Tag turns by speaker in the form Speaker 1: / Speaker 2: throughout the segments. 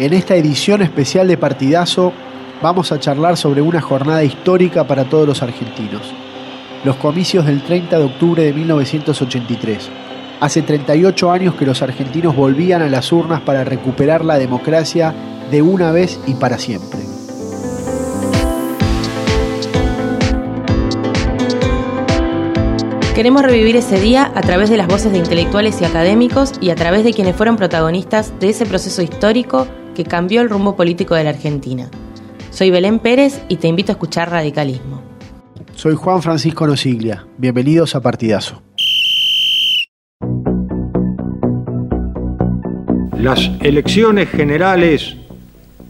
Speaker 1: En esta edición especial de Partidazo vamos a charlar sobre una jornada histórica para todos los argentinos. Los comicios del 30 de octubre de 1983. Hace 38 años que los argentinos volvían a las urnas para recuperar la democracia de una vez y para siempre.
Speaker 2: Queremos revivir ese día a través de las voces de intelectuales y académicos y a través de quienes fueron protagonistas de ese proceso histórico que cambió el rumbo político de la Argentina. Soy Belén Pérez y te invito a escuchar Radicalismo.
Speaker 1: Soy Juan Francisco Nosiglia. Bienvenidos a Partidazo.
Speaker 3: Las elecciones generales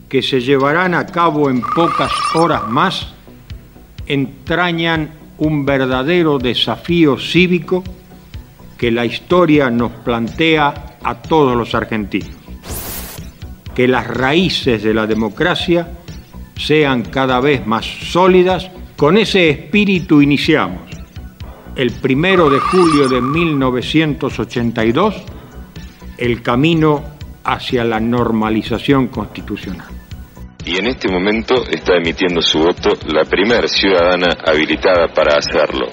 Speaker 3: que se llevarán a cabo en pocas horas más entrañan un verdadero desafío cívico que la historia nos plantea a todos los argentinos. Que las raíces de la democracia sean cada vez más sólidas. Con ese espíritu iniciamos el primero de julio de 1982 el camino hacia la normalización constitucional
Speaker 4: y en este momento está emitiendo su voto la primera ciudadana habilitada para hacerlo.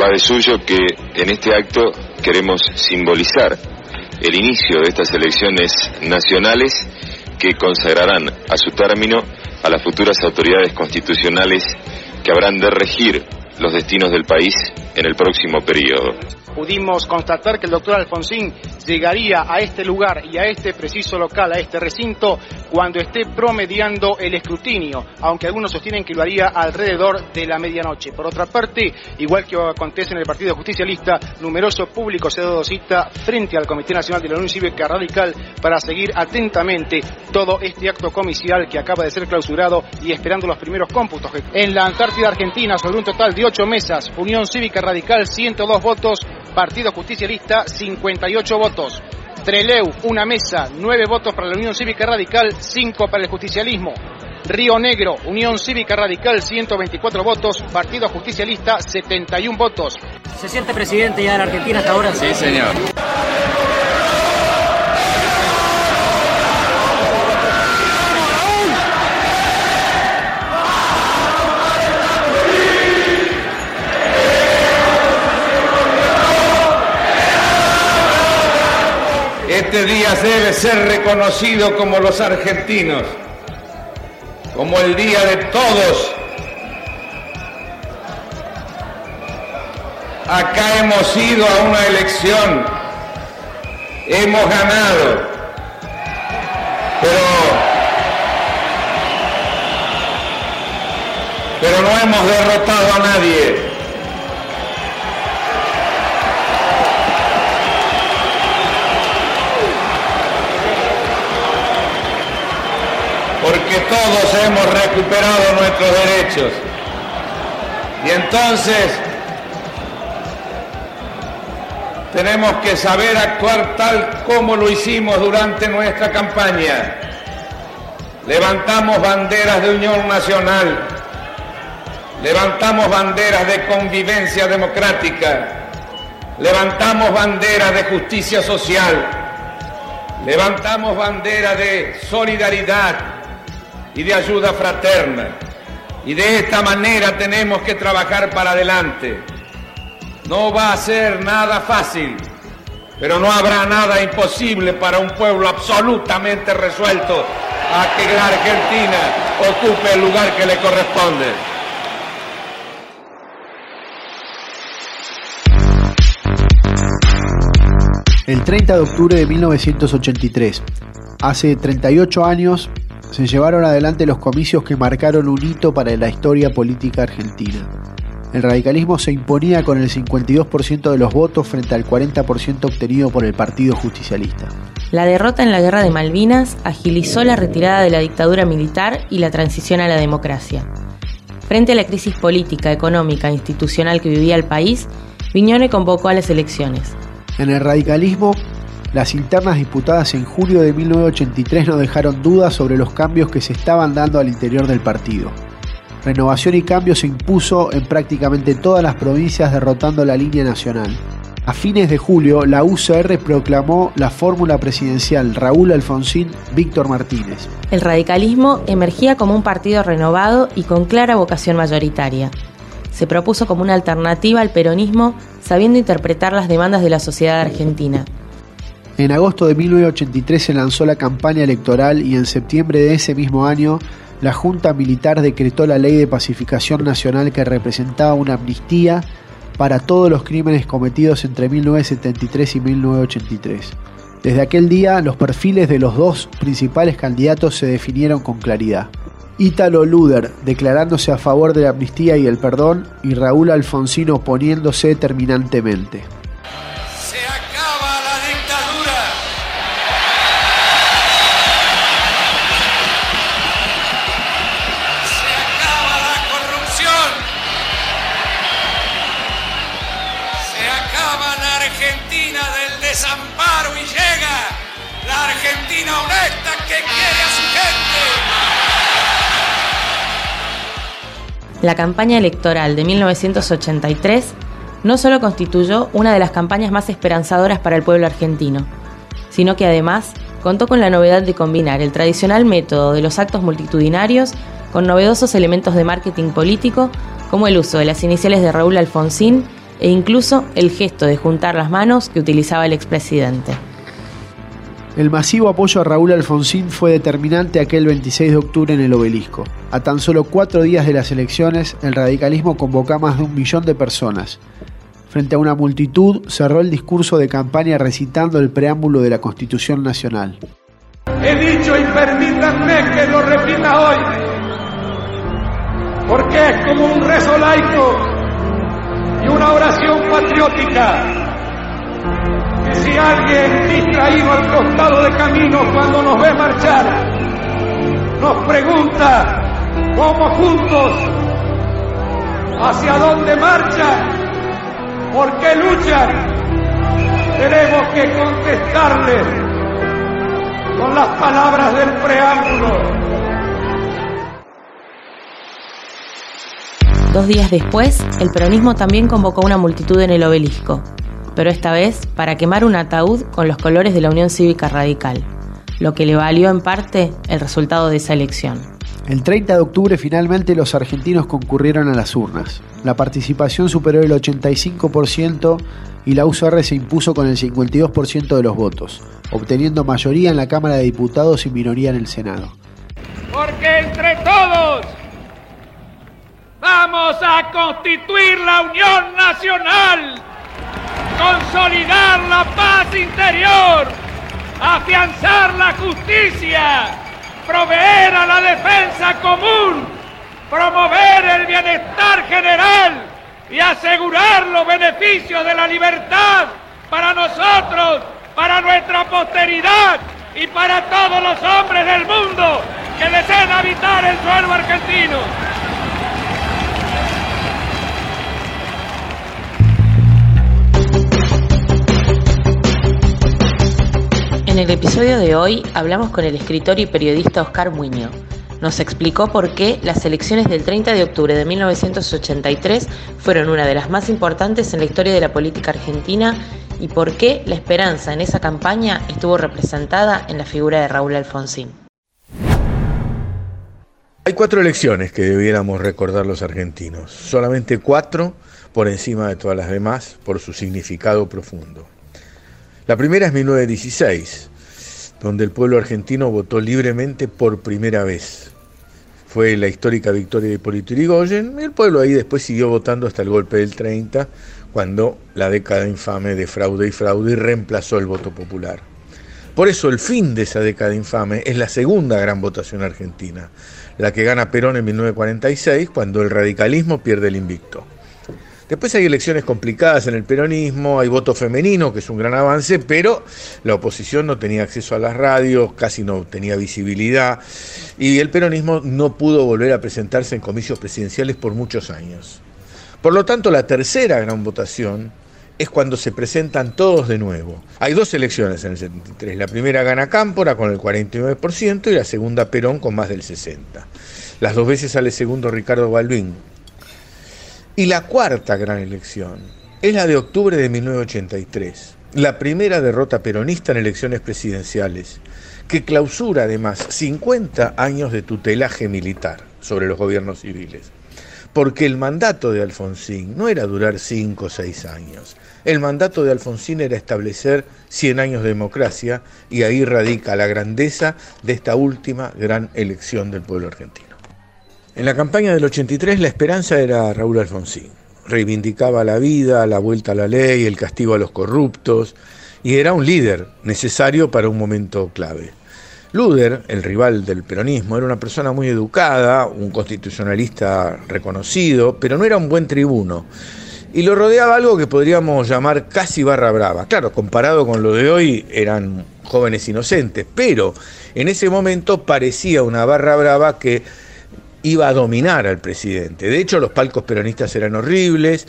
Speaker 4: Va de suyo que en este acto queremos simbolizar el inicio de estas elecciones nacionales que consagrarán a su término a las futuras autoridades constitucionales que habrán de regir los destinos del país en el próximo periodo
Speaker 5: pudimos constatar que el doctor Alfonsín llegaría a este lugar y a este preciso local, a este recinto, cuando esté promediando el escrutinio, aunque algunos sostienen que lo haría alrededor de la medianoche. Por otra parte, igual que acontece en el Partido Justicialista, numeroso público se ha dado cita frente al Comité Nacional de la Unión Cívica Radical para seguir atentamente todo este acto comicial que acaba de ser clausurado y esperando los primeros cómputos. En la Antártida Argentina, sobre un total de ocho mesas, Unión Cívica Radical 102 votos, Partido Justicialista 58 votos. Treleu, una mesa, 9 votos para la Unión Cívica Radical, 5 para el justicialismo. Río Negro, Unión Cívica Radical, 124 votos. Partido Justicialista, 71 votos.
Speaker 6: ¿Se siente presidente ya en Argentina hasta ahora?
Speaker 4: Sí, señor.
Speaker 7: Este día debe ser reconocido como los argentinos, como el día de todos. Acá hemos ido a una elección, hemos ganado, pero, pero no hemos derrotado a nadie. Todos hemos recuperado nuestros derechos. Y entonces tenemos que saber actuar tal como lo hicimos durante nuestra campaña. Levantamos banderas de unión nacional, levantamos banderas de convivencia democrática, levantamos banderas de justicia social, levantamos banderas de solidaridad, y de ayuda fraterna. Y de esta manera tenemos que trabajar para adelante. No va a ser nada fácil, pero no habrá nada imposible para un pueblo absolutamente resuelto a que la Argentina ocupe el lugar que le corresponde.
Speaker 1: El 30 de octubre de 1983, hace 38 años, se llevaron adelante los comicios que marcaron un hito para la historia política argentina. El radicalismo se imponía con el 52% de los votos frente al 40% obtenido por el Partido Justicialista.
Speaker 2: La derrota en la Guerra de Malvinas agilizó la retirada de la dictadura militar y la transición a la democracia. Frente a la crisis política, económica e institucional que vivía el país, Viñone convocó a las elecciones.
Speaker 1: En el radicalismo las internas disputadas en julio de 1983 no dejaron dudas sobre los cambios que se estaban dando al interior del partido. Renovación y Cambio se impuso en prácticamente todas las provincias derrotando la línea nacional. A fines de julio, la UCR proclamó la fórmula presidencial Raúl Alfonsín Víctor Martínez.
Speaker 2: El radicalismo emergía como un partido renovado y con clara vocación mayoritaria. Se propuso como una alternativa al peronismo, sabiendo interpretar las demandas de la sociedad argentina.
Speaker 1: En agosto de 1983 se lanzó la campaña electoral y en septiembre de ese mismo año la Junta Militar decretó la Ley de Pacificación Nacional que representaba una amnistía para todos los crímenes cometidos entre 1973 y 1983. Desde aquel día, los perfiles de los dos principales candidatos se definieron con claridad. Ítalo Luder declarándose a favor de la amnistía y el perdón, y Raúl Alfonsín oponiéndose terminantemente.
Speaker 2: La campaña electoral de 1983 no solo constituyó una de las campañas más esperanzadoras para el pueblo argentino, sino que además contó con la novedad de combinar el tradicional método de los actos multitudinarios con novedosos elementos de marketing político como el uso de las iniciales de Raúl Alfonsín e incluso el gesto de juntar las manos que utilizaba el expresidente.
Speaker 1: El masivo apoyo a Raúl Alfonsín fue determinante aquel 26 de octubre en el obelisco. A tan solo cuatro días de las elecciones, el radicalismo convocó a más de un millón de personas. Frente a una multitud, cerró el discurso de campaña recitando el preámbulo de la Constitución Nacional.
Speaker 8: He dicho y permítanme que lo repita hoy, porque es como un rezo laico y una oración patriótica si alguien distraído al costado de camino cuando nos ve marchar, nos pregunta cómo juntos, hacia dónde marchan, por qué luchan, tenemos que contestarle con las palabras del preámbulo.
Speaker 2: Dos días después, el peronismo también convocó una multitud en el obelisco, pero esta vez para quemar un ataúd con los colores de la Unión Cívica Radical, lo que le valió en parte el resultado de esa elección.
Speaker 1: El 30 de octubre finalmente los argentinos concurrieron a las urnas. La participación superó el 85% y la UCR se impuso con el 52% de los votos, obteniendo mayoría en la Cámara de Diputados y minoría en el Senado.
Speaker 8: Porque entre todos vamos a constituir la Unión Nacional consolidar la paz interior, afianzar la justicia, proveer a la defensa común, promover el bienestar general y asegurar los beneficios de la libertad para nosotros, para nuestra posteridad y para todos los hombres del mundo que deseen habitar el suelo argentino.
Speaker 2: En el episodio de hoy hablamos con el escritor y periodista Oscar Muño. Nos explicó por qué las elecciones del 30 de octubre de 1983 fueron una de las más importantes en la historia de la política argentina y por qué la esperanza en esa campaña estuvo representada en la figura de Raúl Alfonsín.
Speaker 9: Hay cuatro elecciones que debiéramos recordar los argentinos, solamente cuatro por encima de todas las demás por su significado profundo. La primera es 1916, donde el pueblo argentino votó libremente por primera vez. Fue la histórica victoria de Hipólito Yrigoyen y el pueblo ahí después siguió votando hasta el golpe del 30, cuando la década infame de fraude y fraude reemplazó el voto popular. Por eso el fin de esa década infame es la segunda gran votación argentina, la que gana Perón en 1946, cuando el radicalismo pierde el invicto. Después hay elecciones complicadas en el peronismo, hay voto femenino, que es un gran avance, pero la oposición no tenía acceso a las radios, casi no tenía visibilidad, y el peronismo no pudo volver a presentarse en comicios presidenciales por muchos años. Por lo tanto, la tercera gran votación es cuando se presentan todos de nuevo. Hay dos elecciones en el 73. La primera gana Cámpora con el 49% y la segunda Perón con más del 60%. Las dos veces sale segundo Ricardo Balbín y la cuarta gran elección es la de octubre de 1983, la primera derrota peronista en elecciones presidenciales, que clausura además 50 años de tutelaje militar sobre los gobiernos civiles. Porque el mandato de Alfonsín no era durar 5 o 6 años. El mandato de Alfonsín era establecer 100 años de democracia y ahí radica la grandeza de esta última gran elección del pueblo argentino. En la campaña del 83 la esperanza era Raúl Alfonsín. Reivindicaba la vida, la vuelta a la ley, el castigo a los corruptos y era un líder necesario para un momento clave. Luder, el rival del peronismo, era una persona muy educada, un constitucionalista reconocido, pero no era un buen tribuno. Y lo rodeaba algo que podríamos llamar casi barra brava. Claro, comparado con lo de hoy, eran jóvenes inocentes, pero en ese momento parecía una barra brava que iba a dominar al presidente. De hecho, los palcos peronistas eran horribles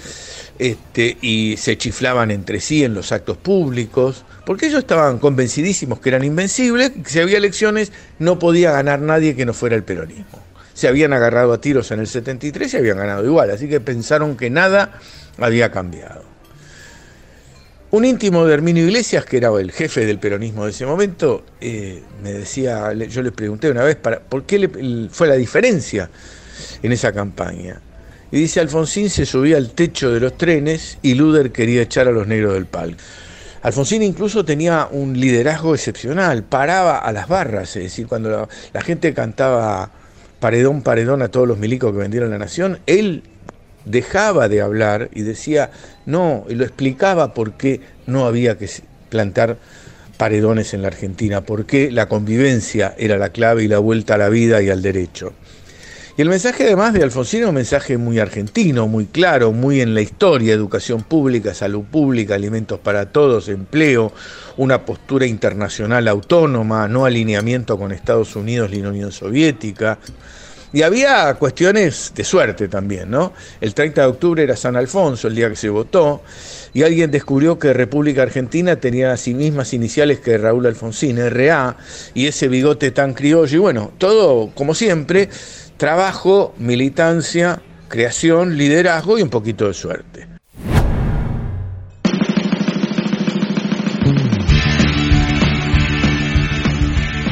Speaker 9: este, y se chiflaban entre sí en los actos públicos, porque ellos estaban convencidísimos que eran invencibles, que si había elecciones no podía ganar nadie que no fuera el peronismo. Se habían agarrado a tiros en el 73 y habían ganado igual, así que pensaron que nada había cambiado. Un íntimo de Herminio Iglesias, que era el jefe del peronismo de ese momento, eh, me decía, yo le pregunté una vez, ¿por qué fue la diferencia en esa campaña? Y dice, Alfonsín se subía al techo de los trenes y Luder quería echar a los negros del palco. Alfonsín incluso tenía un liderazgo excepcional, paraba a las barras, es decir, cuando la, la gente cantaba paredón, paredón a todos los milicos que vendieron la nación, él dejaba de hablar y decía no, y lo explicaba por qué no había que plantar paredones en la Argentina, por qué la convivencia era la clave y la vuelta a la vida y al derecho. Y el mensaje además de Alfonsín es un mensaje muy argentino, muy claro, muy en la historia, educación pública, salud pública, alimentos para todos, empleo, una postura internacional autónoma, no alineamiento con Estados Unidos ni la Unión Soviética. Y había cuestiones de suerte también, ¿no? El 30 de octubre era San Alfonso, el día que se votó, y alguien descubrió que República Argentina tenía las mismas iniciales que Raúl Alfonsín, RA, y ese bigote tan criollo, y bueno, todo como siempre, trabajo, militancia, creación, liderazgo y un poquito de suerte.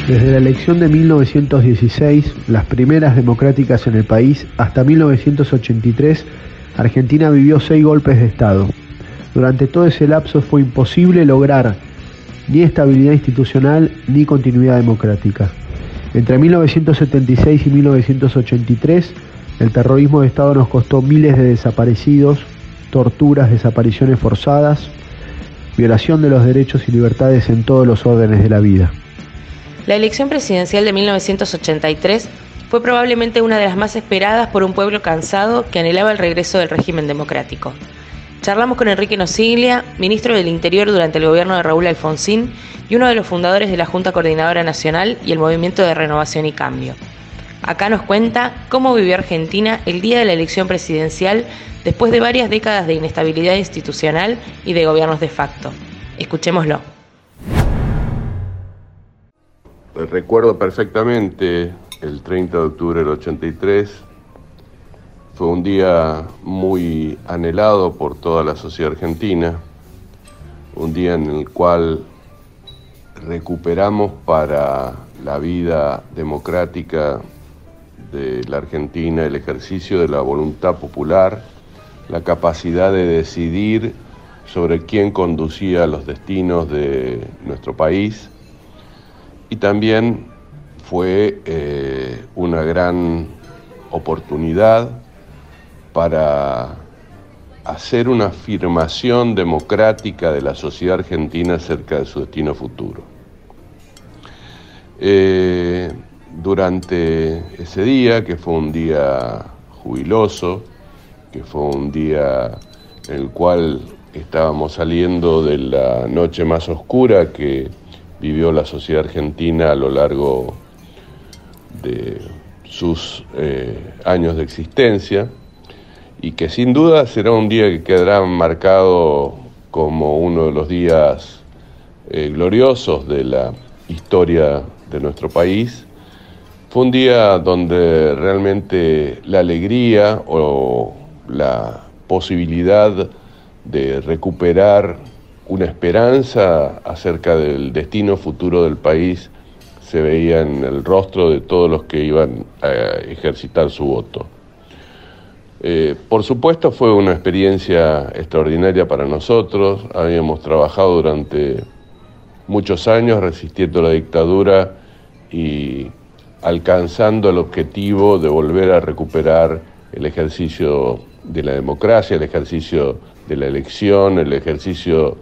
Speaker 1: Desde la elección de 1916, las primeras democráticas en el país, hasta 1983, Argentina vivió seis golpes de Estado. Durante todo ese lapso fue imposible lograr ni estabilidad institucional ni continuidad democrática. Entre 1976 y 1983, el terrorismo de Estado nos costó miles de desaparecidos, torturas, desapariciones forzadas, violación de los derechos y libertades en todos los órdenes de la vida.
Speaker 2: La elección presidencial de 1983 fue probablemente una de las más esperadas por un pueblo cansado que anhelaba el regreso del régimen democrático. Charlamos con Enrique Nosiglia, ministro del Interior durante el gobierno de Raúl Alfonsín y uno de los fundadores de la Junta Coordinadora Nacional y el Movimiento de Renovación y Cambio. Acá nos cuenta cómo vivió Argentina el día de la elección presidencial después de varias décadas de inestabilidad institucional y de gobiernos de facto. Escuchémoslo.
Speaker 10: Recuerdo perfectamente el 30 de octubre del 83. Fue un día muy anhelado por toda la sociedad argentina, un día en el cual recuperamos para la vida democrática de la Argentina el ejercicio de la voluntad popular, la capacidad de decidir sobre quién conducía los destinos de nuestro país y también fue eh, una gran oportunidad para hacer una afirmación democrática de la sociedad argentina acerca de su destino futuro. Eh, durante ese día, que fue un día jubiloso, que fue un día en el cual estábamos saliendo de la noche más oscura que vivió la sociedad argentina a lo largo de sus eh, años de existencia y que sin duda será un día que quedará marcado como uno de los días eh, gloriosos de la historia de nuestro país. Fue un día donde realmente la alegría o la posibilidad de recuperar una esperanza acerca del destino futuro del país se veía en el rostro de todos los que iban a ejercitar su voto. Eh, por supuesto fue una experiencia extraordinaria para nosotros, habíamos trabajado durante muchos años resistiendo la dictadura y alcanzando el objetivo de volver a recuperar el ejercicio de la democracia, el ejercicio de la elección, el ejercicio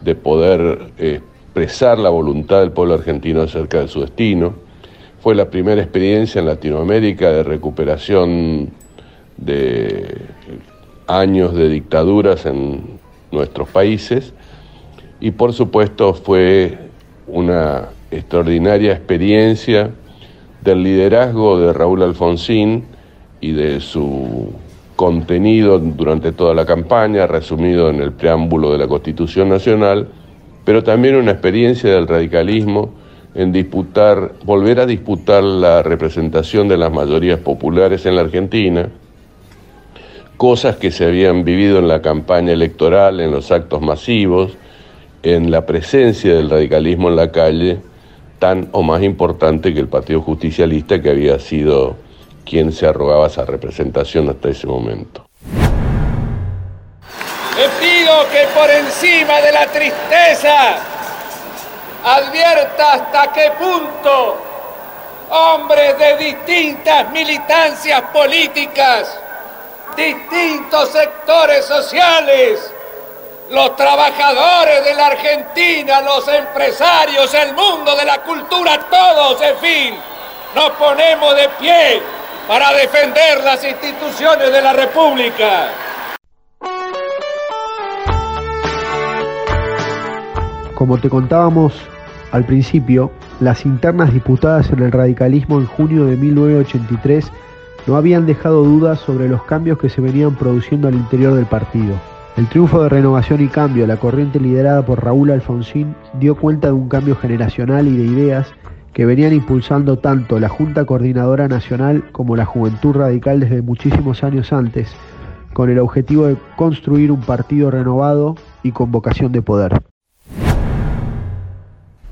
Speaker 10: de poder expresar la voluntad del pueblo argentino acerca de su destino. Fue la primera experiencia en Latinoamérica de recuperación de años de dictaduras en nuestros países y por supuesto fue una extraordinaria experiencia del liderazgo de Raúl Alfonsín y de su contenido durante toda la campaña, resumido en el preámbulo de la Constitución Nacional, pero también una experiencia del radicalismo en disputar, volver a disputar la representación de las mayorías populares en la Argentina, cosas que se habían vivido en la campaña electoral, en los actos masivos, en la presencia del radicalismo en la calle, tan o más importante que el Partido Justicialista, que había sido quien se arrogaba esa representación hasta ese momento.
Speaker 8: Le pido que por encima de la tristeza advierta hasta qué punto hombres de distintas militancias políticas, distintos sectores sociales, los trabajadores de la Argentina, los empresarios, el mundo de la cultura, todos, en fin, nos ponemos de pie para defender las instituciones de la República.
Speaker 1: Como te contábamos al principio, las internas disputadas en el radicalismo en junio de 1983 no habían dejado dudas sobre los cambios que se venían produciendo al interior del partido. El triunfo de Renovación y Cambio, la corriente liderada por Raúl Alfonsín, dio cuenta de un cambio generacional y de ideas que venían impulsando tanto la Junta Coordinadora Nacional como la Juventud Radical desde muchísimos años antes, con el objetivo de construir un partido renovado y con vocación de poder.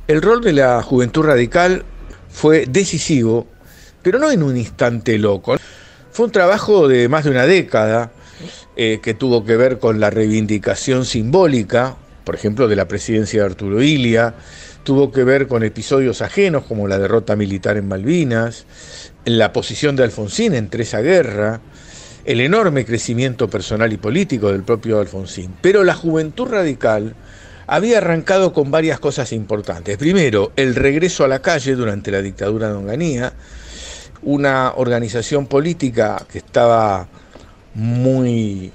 Speaker 9: El rol de la Juventud Radical fue decisivo, pero no en un instante loco. Fue un trabajo de más de una década eh, que tuvo que ver con la reivindicación simbólica, por ejemplo, de la presidencia de Arturo Ilia, tuvo que ver con episodios ajenos como la derrota militar en Malvinas, la posición de Alfonsín entre esa guerra, el enorme crecimiento personal y político del propio Alfonsín. Pero la juventud radical había arrancado con varias cosas importantes. Primero, el regreso a la calle durante la dictadura de Onganía, una organización política que estaba muy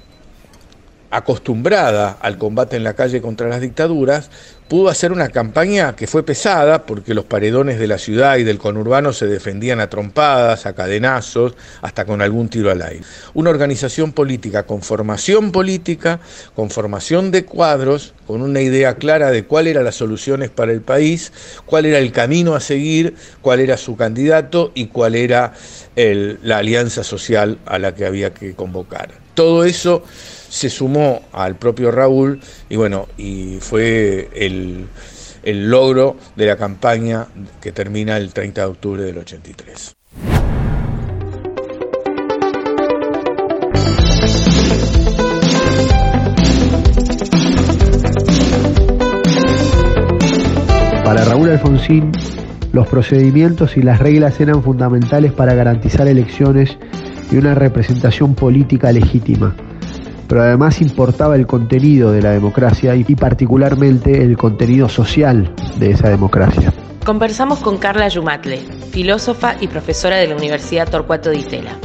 Speaker 9: acostumbrada al combate en la calle contra las dictaduras, pudo hacer una campaña que fue pesada porque los paredones de la ciudad y del conurbano se defendían a trompadas, a cadenazos, hasta con algún tiro al aire. Una organización política con formación política, con formación de cuadros, con una idea clara de cuáles eran las soluciones para el país, cuál era el camino a seguir, cuál era su candidato y cuál era la alianza social a la que había que convocar. Todo eso se sumó al propio Raúl y bueno, y fue el, el logro de la campaña que termina el 30 de octubre del 83.
Speaker 1: Para Raúl Alfonsín, los procedimientos y las reglas eran fundamentales para garantizar elecciones y una representación política legítima pero además importaba el contenido de la democracia y particularmente el contenido social de esa democracia.
Speaker 2: Conversamos con Carla Yumatle, filósofa y profesora de la Universidad Torcuato de Itela.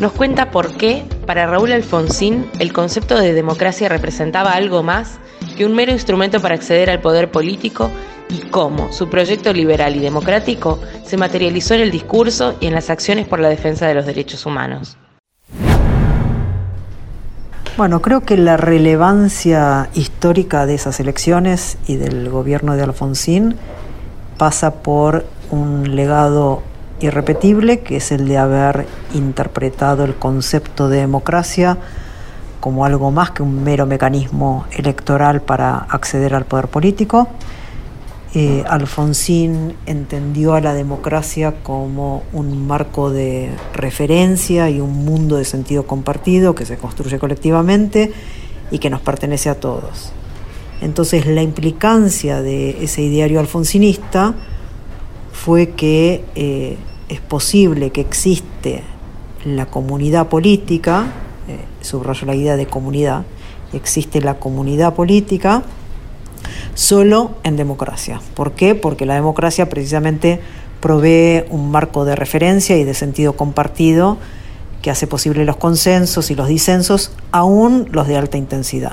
Speaker 2: Nos cuenta por qué, para Raúl Alfonsín, el concepto de democracia representaba algo más que un mero instrumento para acceder al poder político y cómo su proyecto liberal y democrático se materializó en el discurso y en las acciones por la defensa de los derechos humanos.
Speaker 11: Bueno, creo que la relevancia histórica de esas elecciones y del gobierno de Alfonsín pasa por un legado irrepetible, que es el de haber interpretado el concepto de democracia como algo más que un mero mecanismo electoral para acceder al poder político. Eh, Alfonsín entendió a la democracia como un marco de referencia y un mundo de sentido compartido que se construye colectivamente y que nos pertenece a todos. Entonces la implicancia de ese ideario alfonsinista fue que eh, es posible que existe la comunidad política, eh, subrayo la idea de comunidad, existe la comunidad política solo en democracia. ¿Por qué? Porque la democracia precisamente provee un marco de referencia y de sentido compartido que hace posible los consensos y los disensos, aún los de alta intensidad.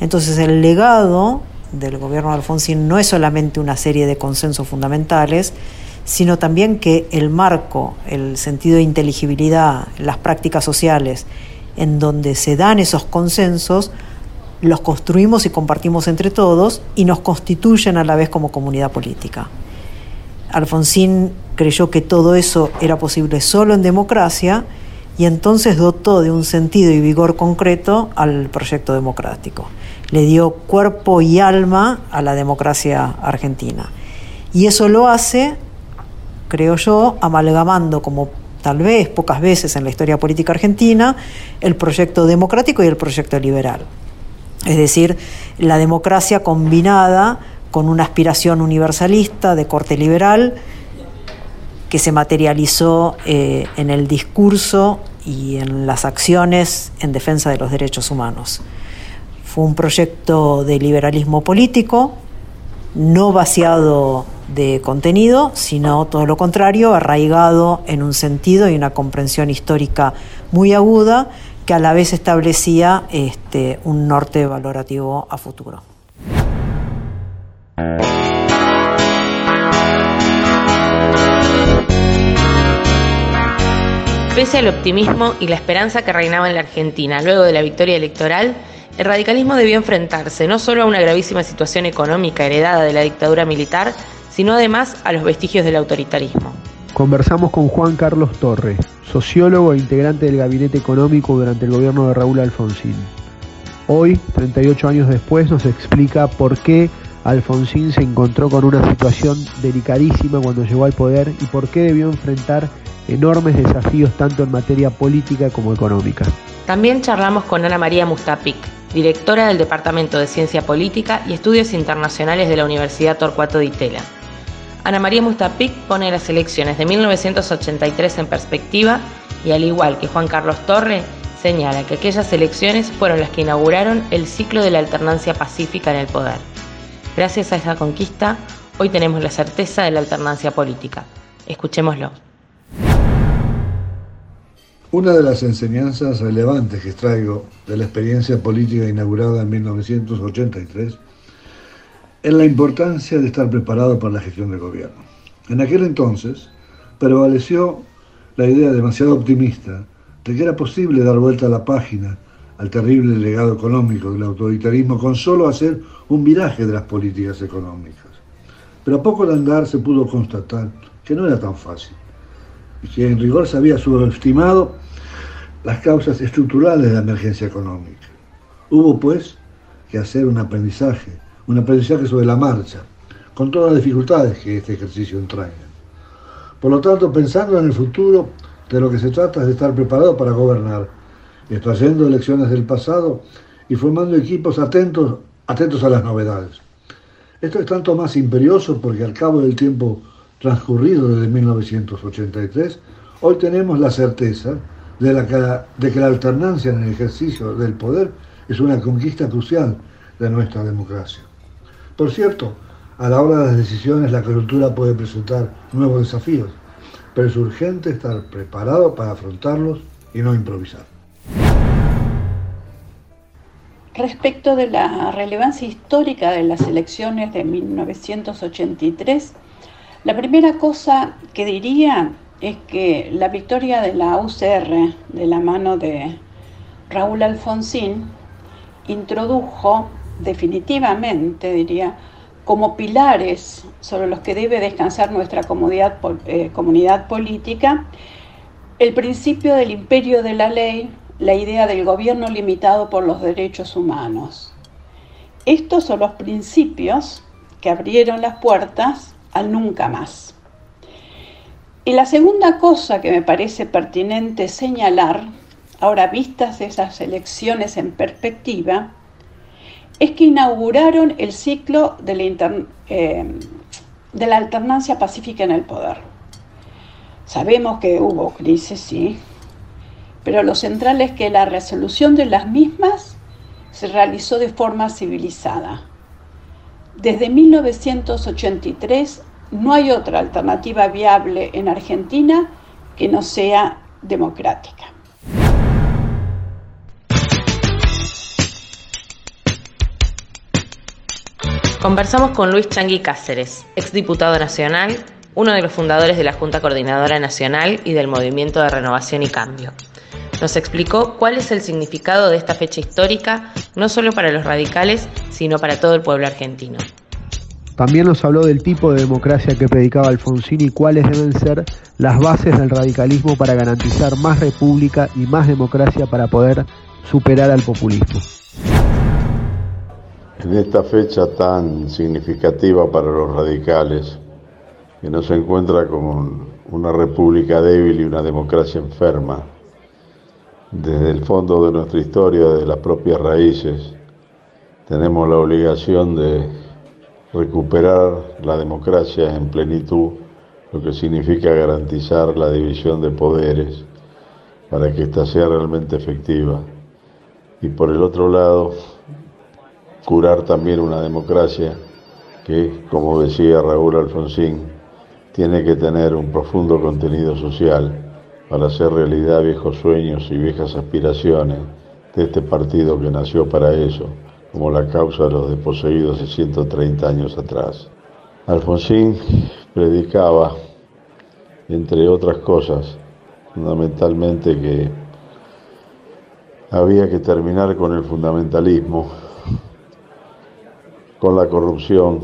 Speaker 11: Entonces el legado del gobierno de Alfonsín no es solamente una serie de consensos fundamentales, sino también que el marco, el sentido de inteligibilidad, las prácticas sociales, en donde se dan esos consensos, los construimos y compartimos entre todos y nos constituyen a la vez como comunidad política. Alfonsín creyó que todo eso era posible solo en democracia y entonces dotó de un sentido y vigor concreto al proyecto democrático. Le dio cuerpo y alma a la democracia argentina. Y eso lo hace, creo yo, amalgamando como tal vez pocas veces en la historia política argentina el proyecto democrático y el proyecto liberal. Es decir, la democracia combinada con una aspiración universalista de corte liberal que se materializó eh, en el discurso y en las acciones en defensa de los derechos humanos. Fue un proyecto de liberalismo político, no vaciado de contenido, sino todo lo contrario, arraigado en un sentido y una comprensión histórica muy aguda que a la vez establecía este, un norte valorativo a futuro.
Speaker 2: Pese al optimismo y la esperanza que reinaba en la Argentina luego de la victoria electoral, el radicalismo debió enfrentarse no solo a una gravísima situación económica heredada de la dictadura militar, sino además a los vestigios del autoritarismo.
Speaker 1: Conversamos con Juan Carlos Torre, sociólogo e integrante del gabinete económico durante el gobierno de Raúl Alfonsín. Hoy, 38 años después, nos explica por qué Alfonsín se encontró con una situación delicadísima cuando llegó al poder y por qué debió enfrentar enormes desafíos tanto en materia política como económica.
Speaker 2: También charlamos con Ana María Mustapik, directora del Departamento de Ciencia Política y Estudios Internacionales de la Universidad Torcuato Di Tella. Ana María Mustapik pone las elecciones de 1983 en perspectiva y al igual que Juan Carlos Torre, señala que aquellas elecciones fueron las que inauguraron el ciclo de la alternancia pacífica en el poder. Gracias a esa conquista, hoy tenemos la certeza de la alternancia política. Escuchémoslo.
Speaker 12: Una de las enseñanzas relevantes que traigo de la experiencia política inaugurada en 1983 es la importancia de estar preparado para la gestión del gobierno. En aquel entonces prevaleció la idea demasiado optimista de que era posible dar vuelta a la página al terrible legado económico del autoritarismo con solo hacer un viraje de las políticas económicas. Pero a poco de andar se pudo constatar que no era tan fácil y que en rigor se había subestimado las causas estructurales de la emergencia económica. Hubo, pues, que hacer un aprendizaje, un aprendizaje sobre la marcha, con todas las dificultades que este ejercicio entraña. Por lo tanto, pensando en el futuro, de lo que se trata es de estar preparado para gobernar, extrayendo elecciones del pasado y formando equipos atentos, atentos a las novedades. Esto es tanto más imperioso porque al cabo del tiempo transcurrido desde 1983, hoy tenemos la certeza de, que la alternancia en el ejercicio del poder es una conquista crucial de nuestra democracia. Por cierto, a la hora de las decisiones la coyuntura puede presentar nuevos desafíos, pero es urgente estar preparado para afrontarlos y no improvisar.
Speaker 13: Respecto de la relevancia histórica de las elecciones de 1983, la primera cosa que diría es que la victoria de la UCR de la mano de Raúl Alfonsín introdujo definitivamente, diría, como pilares sobre los que debe descansar nuestra comunidad, eh, comunidad política, el principio del imperio de la ley la idea del gobierno limitado por los derechos humanos. Estos son los principios que abrieron las puertas al nunca más. Y la segunda cosa que me parece pertinente señalar, ahora vistas esas elecciones en perspectiva, es que inauguraron el ciclo de la, eh, de la alternancia pacífica en el poder. Sabemos que hubo crisis, sí, pero lo central es que la resolución de las mismas se realizó de forma civilizada. Desde 1983 no hay otra alternativa viable en Argentina que no sea democrática.
Speaker 2: Conversamos con Luis Changui Cáceres, exdiputado nacional, uno de los fundadores de la Junta Coordinadora Nacional y del Movimiento de Renovación y Cambio. Nos explicó cuál es el significado de esta fecha histórica, no solo para los radicales, sino para todo el pueblo argentino.
Speaker 1: También nos habló del tipo de democracia que predicaba Alfonsín y cuáles deben ser las bases del radicalismo para garantizar más república y más democracia para poder superar al populismo.
Speaker 14: En esta fecha tan significativa para los radicales, que no se encuentra como una república débil y una democracia enferma. Desde el fondo de nuestra historia, de las propias raíces, tenemos la obligación de recuperar la democracia en plenitud, lo que significa garantizar la división de poderes para que ésta sea realmente efectiva. Y por el otro lado, curar también una democracia que, como decía Raúl Alfonsín, tiene que tener un profundo contenido social para hacer realidad viejos sueños y viejas aspiraciones de este partido que nació para eso, como la causa de los desposeídos de 130 años atrás. Alfonsín predicaba, entre otras cosas, fundamentalmente que había que terminar con el fundamentalismo, con la corrupción,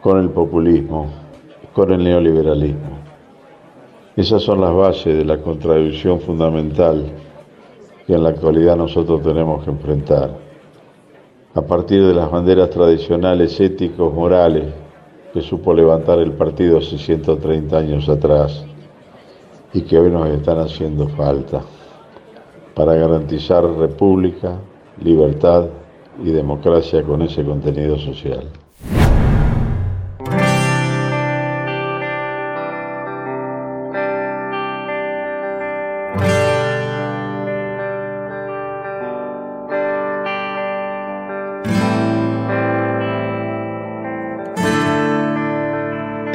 Speaker 14: con el populismo, con el neoliberalismo. Esas son las bases de la contradicción fundamental que en la actualidad nosotros tenemos que enfrentar. A partir de las banderas tradicionales éticos, morales, que supo levantar el partido hace 130 años atrás y que hoy nos están haciendo falta para garantizar república, libertad y democracia con ese contenido social.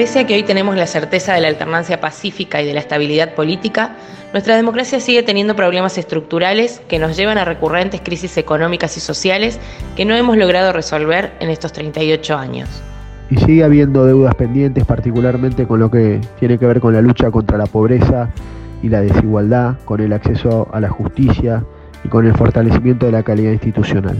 Speaker 2: Pese a que hoy tenemos la certeza de la alternancia pacífica y de la estabilidad política, nuestra democracia sigue teniendo problemas estructurales que nos llevan a recurrentes crisis económicas y sociales que no hemos logrado resolver en estos 38 años.
Speaker 1: Y sigue habiendo deudas pendientes, particularmente con lo que tiene que ver con la lucha contra la pobreza y la desigualdad, con el acceso a la justicia y con el fortalecimiento de la calidad institucional.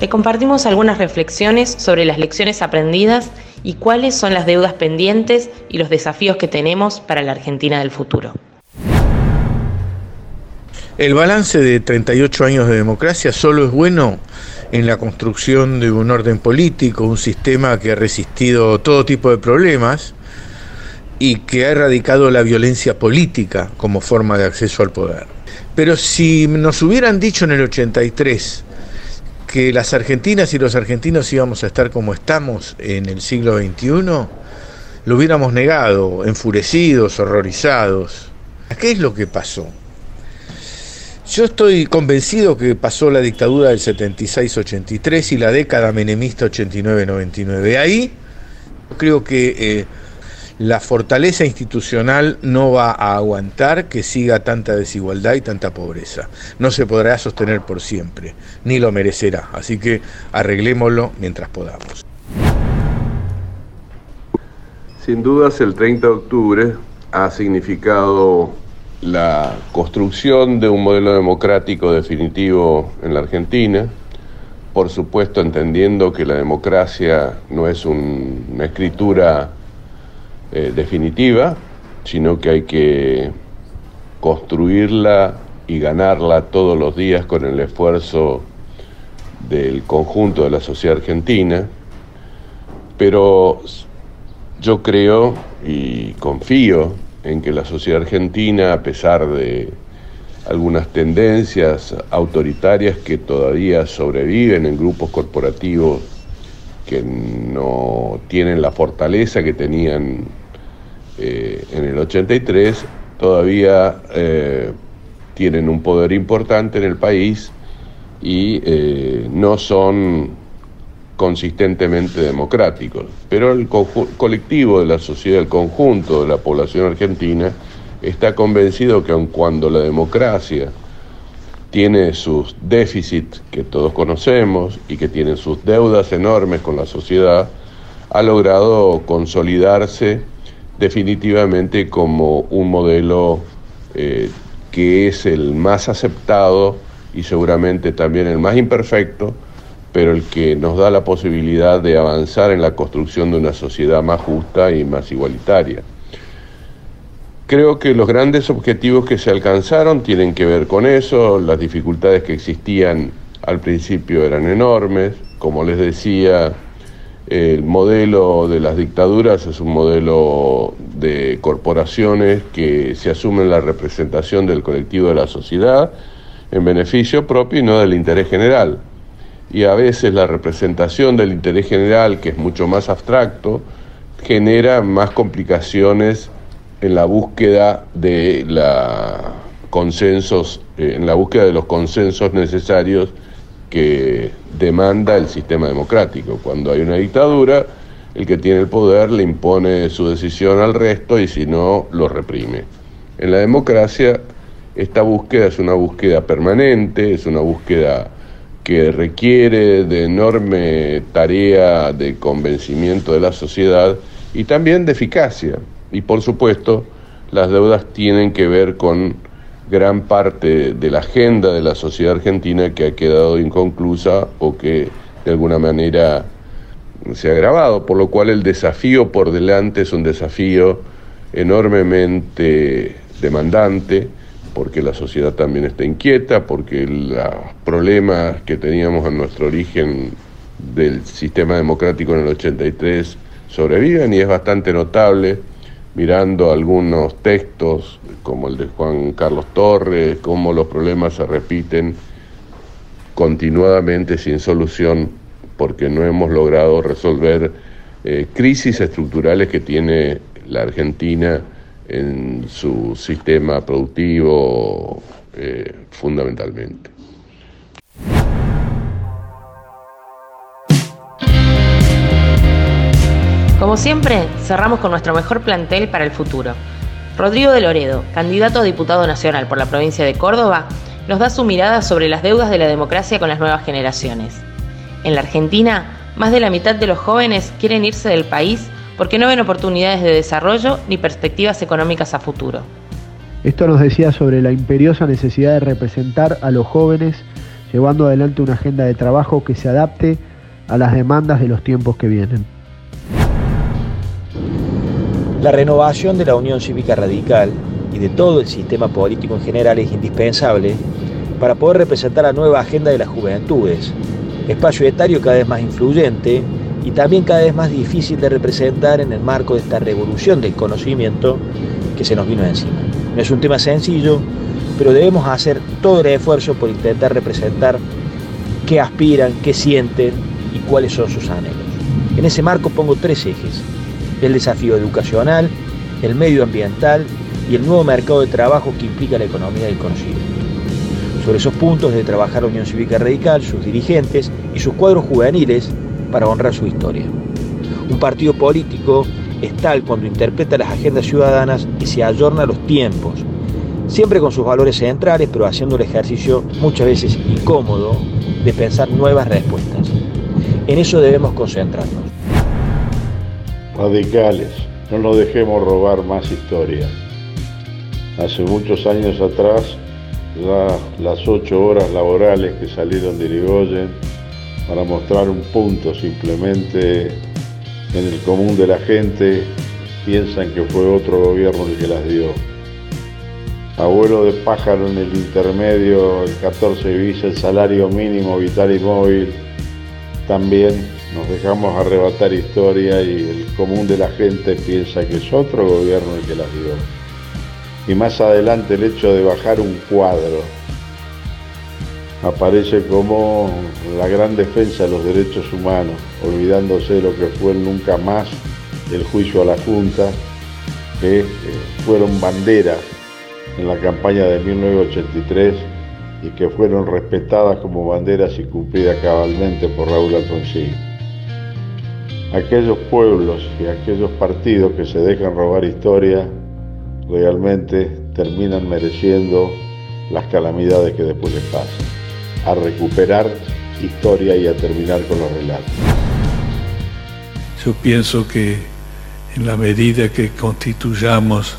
Speaker 2: Te compartimos algunas reflexiones sobre las lecciones aprendidas y cuáles son las deudas pendientes y los desafíos que tenemos para la Argentina del futuro.
Speaker 9: El balance de 38 años de democracia solo es bueno en la construcción de un orden político, un sistema que ha resistido todo tipo de problemas y que ha erradicado la violencia política como forma de acceso al poder. Pero si nos hubieran dicho en el 83 que las argentinas y los argentinos íbamos a estar como estamos en el siglo XXI, lo hubiéramos negado, enfurecidos, horrorizados. ¿Qué es lo que pasó? Yo estoy convencido que pasó la dictadura del 76-83 y la década menemista 89-99. Ahí creo que eh, la fortaleza institucional no va a aguantar que siga tanta desigualdad y tanta pobreza. No se podrá sostener por siempre, ni lo merecerá. Así que arreglémoslo mientras podamos.
Speaker 14: Sin dudas el 30 de octubre ha significado la construcción de un modelo democrático definitivo en la Argentina, por supuesto entendiendo que la democracia no es una escritura eh, definitiva, sino que hay que
Speaker 10: construirla y ganarla todos los días con el esfuerzo del conjunto de la sociedad argentina, pero yo creo y confío en que la sociedad argentina, a pesar de algunas tendencias autoritarias que todavía sobreviven en grupos corporativos que no tienen la fortaleza que tenían eh, en el 83, todavía eh, tienen un poder importante en el país y eh, no son consistentemente democráticos. Pero el colectivo de la sociedad, el conjunto de la población argentina, está convencido que aun cuando la democracia tiene sus déficits que todos conocemos y que tiene sus deudas enormes con la sociedad, ha logrado consolidarse definitivamente como un modelo eh, que es el más aceptado y seguramente también el más imperfecto, pero el que nos da la posibilidad de avanzar en la construcción de una sociedad más justa y más igualitaria. Creo que los grandes objetivos que se alcanzaron tienen que ver con eso, las dificultades que existían al principio eran enormes, como les decía, el modelo de las dictaduras es un modelo de corporaciones que se asumen la representación del colectivo de la sociedad en beneficio propio y no del interés general. Y a veces la representación del interés general, que es mucho más abstracto, genera más complicaciones en la búsqueda de la consensos, eh, en la búsqueda de los consensos necesarios que demanda el sistema democrático. Cuando hay una dictadura, el que tiene el poder le impone su decisión al resto y si no, lo reprime. En la democracia, esta búsqueda es una búsqueda permanente, es una búsqueda que requiere de enorme tarea de convencimiento de la sociedad y también de eficacia. Y por supuesto, las deudas tienen que ver con gran parte de la agenda de la sociedad argentina que ha quedado inconclusa o que de alguna manera se ha agravado, por lo cual el desafío por delante es un desafío enormemente demandante, porque la sociedad también está inquieta, porque los problemas que teníamos en nuestro origen del sistema democrático en el 83 sobreviven y es bastante notable mirando algunos textos como el de Juan Carlos Torres, cómo los problemas se repiten continuadamente sin solución porque no hemos logrado resolver eh, crisis estructurales que tiene la Argentina en su sistema productivo eh, fundamentalmente.
Speaker 2: Como siempre, cerramos con nuestro mejor plantel para el futuro. Rodrigo de Loredo, candidato a diputado nacional por la provincia de Córdoba, nos da su mirada sobre las deudas de la democracia con las nuevas generaciones. En la Argentina, más de la mitad de los jóvenes quieren irse del país porque no ven oportunidades de desarrollo ni perspectivas económicas a futuro.
Speaker 1: Esto nos decía sobre la imperiosa necesidad de representar a los jóvenes llevando adelante una agenda de trabajo que se adapte a las demandas de los tiempos que vienen.
Speaker 15: La renovación de la Unión Cívica Radical y de todo el sistema político en general es indispensable para poder representar la nueva agenda de las juventudes, espacio etario cada vez más influyente y también cada vez más difícil de representar en el marco de esta revolución del conocimiento que se nos vino encima. No es un tema sencillo, pero debemos hacer todo el esfuerzo por intentar representar qué aspiran, qué sienten y cuáles son sus anhelos. En ese marco pongo tres ejes el desafío educacional, el medioambiental y el nuevo mercado de trabajo que implica la economía del conocimiento. Sobre esos puntos debe trabajar la Unión Cívica Radical, sus dirigentes y sus cuadros juveniles para honrar su historia. Un partido político es tal cuando interpreta las agendas ciudadanas y se ayorna a los tiempos, siempre con sus valores centrales, pero haciendo el ejercicio muchas veces incómodo de pensar nuevas respuestas. En eso debemos concentrarnos
Speaker 14: radicales, no nos dejemos robar más historia. Hace muchos años atrás, las ocho horas laborales que salieron de Irigoyen para mostrar un punto simplemente en el común de la gente, piensan que fue otro gobierno el que las dio. abuelo de pájaro en el intermedio, el 14 bis, el salario mínimo vital y móvil, también nos dejamos arrebatar historia y el común de la gente piensa que es otro gobierno el que las dio. Y más adelante el hecho de bajar un cuadro aparece como la gran defensa de los derechos humanos, olvidándose de lo que fue nunca más el juicio a la Junta, que eh, fueron banderas en la campaña de 1983 y que fueron respetadas como banderas y cumplidas cabalmente por Raúl Alfonsín. Aquellos pueblos y aquellos partidos que se dejan robar historia realmente terminan mereciendo las calamidades que después les pasan. A recuperar historia y a terminar con los relatos.
Speaker 16: Yo pienso que en la medida que constituyamos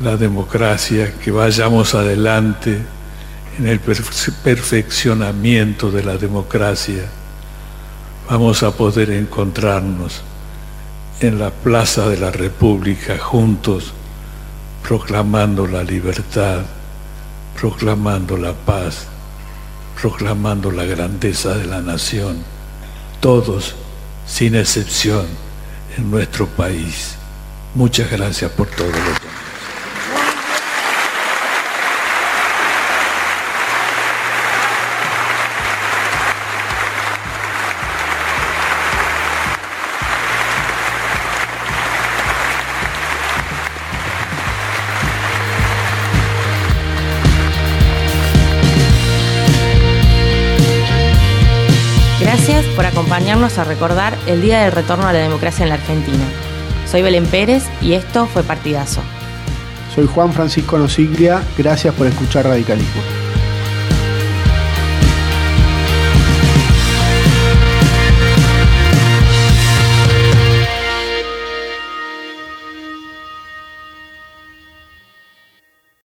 Speaker 16: la democracia, que vayamos adelante en el perfeccionamiento de la democracia, vamos a poder encontrarnos en la Plaza de la República juntos, proclamando la libertad, proclamando la paz, proclamando la grandeza de la nación, todos, sin excepción, en nuestro país. Muchas gracias por todo lo que
Speaker 2: a recordar el Día del Retorno a la Democracia en la Argentina. Soy Belén Pérez y esto fue Partidazo.
Speaker 1: Soy Juan Francisco Nosiglia, gracias por escuchar Radicalismo.